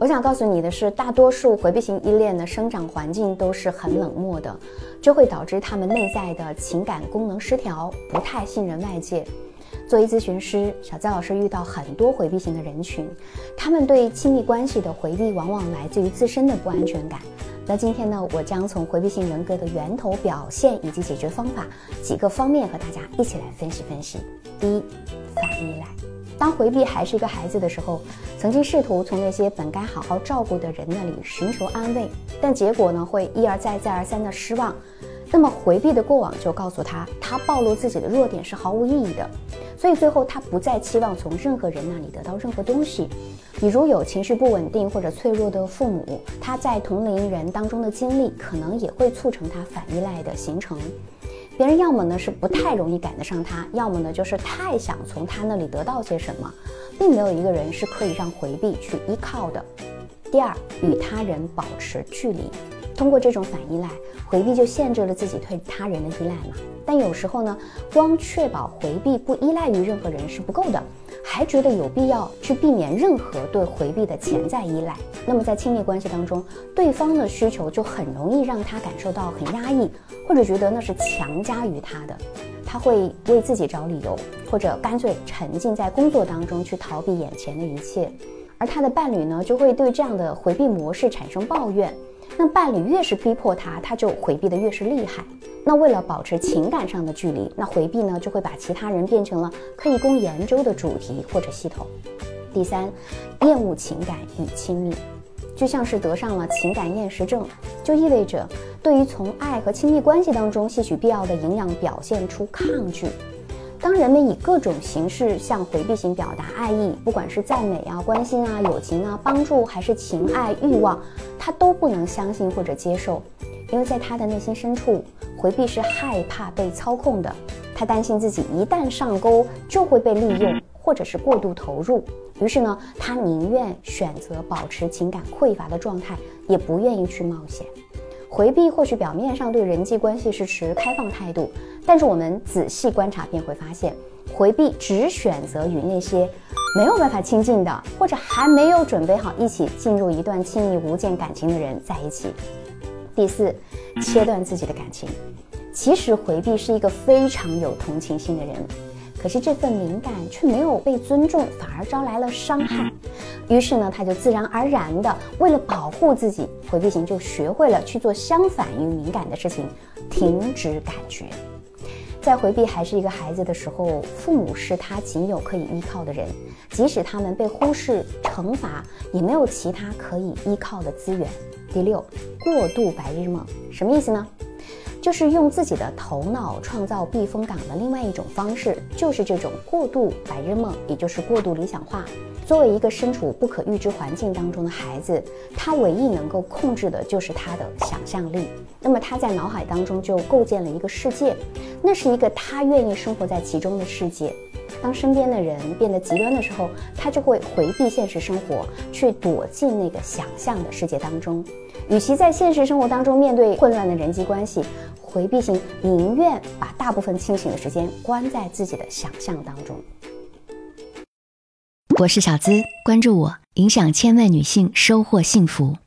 我想告诉你的是，大多数回避型依恋的生长环境都是很冷漠的，这会导致他们内在的情感功能失调，不太信任外界。作为咨询师，小资老师遇到很多回避型的人群，他们对亲密关系的回避往往来自于自身的不安全感。那今天呢，我将从回避型人格的源头表现以及解决方法几个方面和大家一起来分析分析。第一，反依赖。当回避还是一个孩子的时候，曾经试图从那些本该好好照顾的人那里寻求安慰，但结果呢会一而再再而三的失望。那么回避的过往就告诉他，他暴露自己的弱点是毫无意义的，所以最后他不再期望从任何人那里得到任何东西。比如有情绪不稳定或者脆弱的父母，他在同龄人当中的经历可能也会促成他反依赖的形成。别人要么呢是不太容易赶得上他，要么呢就是太想从他那里得到些什么，并没有一个人是可以让回避去依靠的。第二，与他人保持距离，通过这种反依赖，回避就限制了自己对他人的依赖嘛。但有时候呢，光确保回避不依赖于任何人是不够的。还觉得有必要去避免任何对回避的潜在依赖，那么在亲密关系当中，对方的需求就很容易让他感受到很压抑，或者觉得那是强加于他的，他会为自己找理由，或者干脆沉浸在工作当中去逃避眼前的一切，而他的伴侣呢，就会对这样的回避模式产生抱怨。那伴侣越是逼迫他，他就回避的越是厉害。那为了保持情感上的距离，那回避呢就会把其他人变成了可以供研究的主题或者系统。第三，厌恶情感与亲密，就像是得上了情感厌食症，就意味着对于从爱和亲密关系当中吸取必要的营养表现出抗拒。当人们以各种形式向回避型表达爱意，不管是赞美啊、关心啊、友情啊、帮助，还是情爱欲望，他都不能相信或者接受，因为在他的内心深处，回避是害怕被操控的。他担心自己一旦上钩就会被利用，或者是过度投入。于是呢，他宁愿选择保持情感匮乏的状态，也不愿意去冒险。回避或许表面上对人际关系是持开放态度，但是我们仔细观察便会发现，回避只选择与那些没有办法亲近的，或者还没有准备好一起进入一段亲密无间感情的人在一起。第四，切断自己的感情。其实回避是一个非常有同情心的人。可是这份敏感却没有被尊重，反而招来了伤害。于是呢，他就自然而然的为了保护自己，回避型就学会了去做相反于敏感的事情，停止感觉。在回避还是一个孩子的时候，父母是他仅有可以依靠的人，即使他们被忽视、惩罚，也没有其他可以依靠的资源。第六，过度白日梦，什么意思呢？就是用自己的头脑创造避风港的另外一种方式，就是这种过度白日梦，也就是过度理想化。作为一个身处不可预知环境当中的孩子，他唯一能够控制的就是他的想象力。那么他在脑海当中就构建了一个世界，那是一个他愿意生活在其中的世界。当身边的人变得极端的时候，他就会回避现实生活，去躲进那个想象的世界当中。与其在现实生活当中面对混乱的人际关系，回避型宁愿把大部分清醒的时间关在自己的想象当中。我是小资，关注我，影响千万女性，收获幸福。